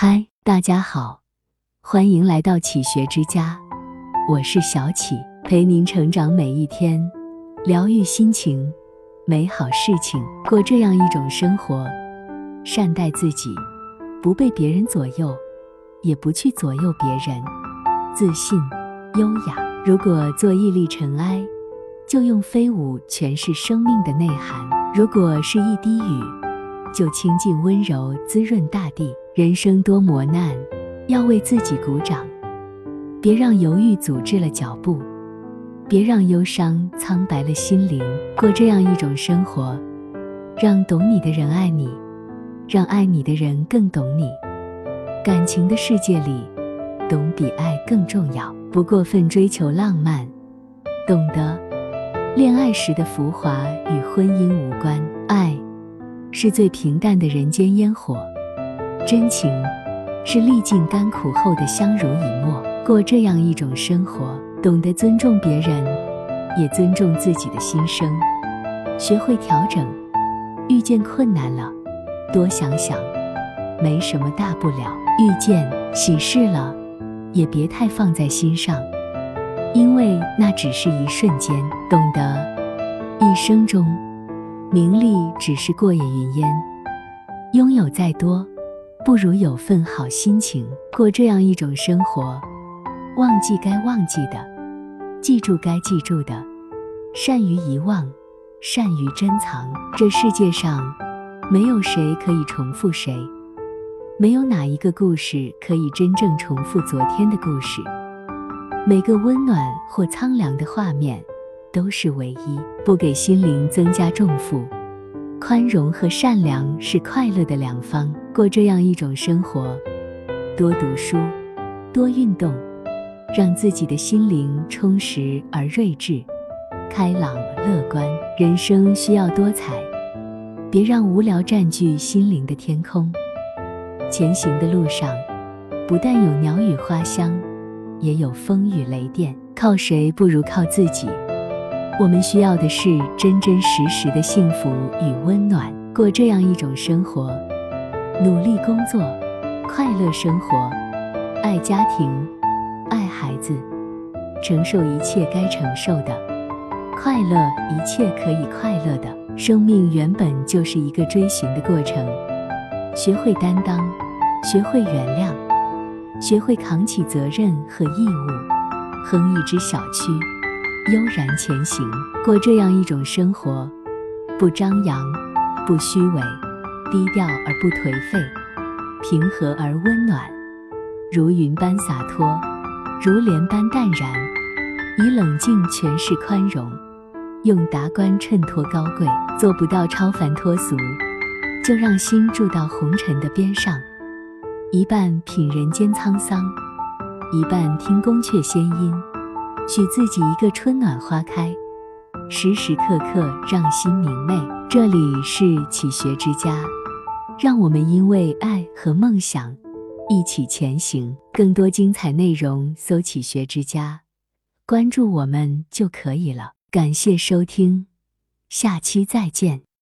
嗨，大家好，欢迎来到启学之家，我是小启，陪您成长每一天，疗愈心情，美好事情，过这样一种生活，善待自己，不被别人左右，也不去左右别人，自信、优雅。如果做一粒尘埃，就用飞舞诠释生命的内涵；如果是一滴雨，就倾尽温柔滋润大地。人生多磨难，要为自己鼓掌，别让犹豫阻滞了脚步，别让忧伤苍白了心灵。过这样一种生活，让懂你的人爱你，让爱你的人更懂你。感情的世界里，懂比爱更重要。不过分追求浪漫，懂得恋爱时的浮华与婚姻无关。爱是最平淡的人间烟火。真情是历尽甘苦后的相濡以沫。过这样一种生活，懂得尊重别人，也尊重自己的心声，学会调整。遇见困难了，多想想，没什么大不了；遇见喜事了，也别太放在心上，因为那只是一瞬间。懂得一生中，名利只是过眼云烟，拥有再多。不如有份好心情，过这样一种生活。忘记该忘记的，记住该记住的，善于遗忘，善于珍藏。这世界上，没有谁可以重复谁，没有哪一个故事可以真正重复昨天的故事。每个温暖或苍凉的画面，都是唯一，不给心灵增加重负。宽容和善良是快乐的良方。过这样一种生活，多读书，多运动，让自己的心灵充实而睿智、开朗、乐观。人生需要多彩，别让无聊占据心灵的天空。前行的路上，不但有鸟语花香，也有风雨雷电。靠谁不如靠自己。我们需要的是真真实实的幸福与温暖。过这样一种生活。努力工作，快乐生活，爱家庭，爱孩子，承受一切该承受的，快乐一切可以快乐的。生命原本就是一个追寻的过程，学会担当，学会原谅，学会扛起责任和义务，哼一支小曲，悠然前行，过这样一种生活，不张扬，不虚伪。低调而不颓废，平和而温暖，如云般洒脱，如莲般淡然，以冷静诠释宽容，用达观衬托高贵。做不到超凡脱俗，就让心住到红尘的边上，一半品人间沧桑，一半听宫阙仙音，许自己一个春暖花开，时时刻刻让心明媚。这里是启学之家。让我们因为爱和梦想一起前行。更多精彩内容，搜“启学之家”，关注我们就可以了。感谢收听，下期再见。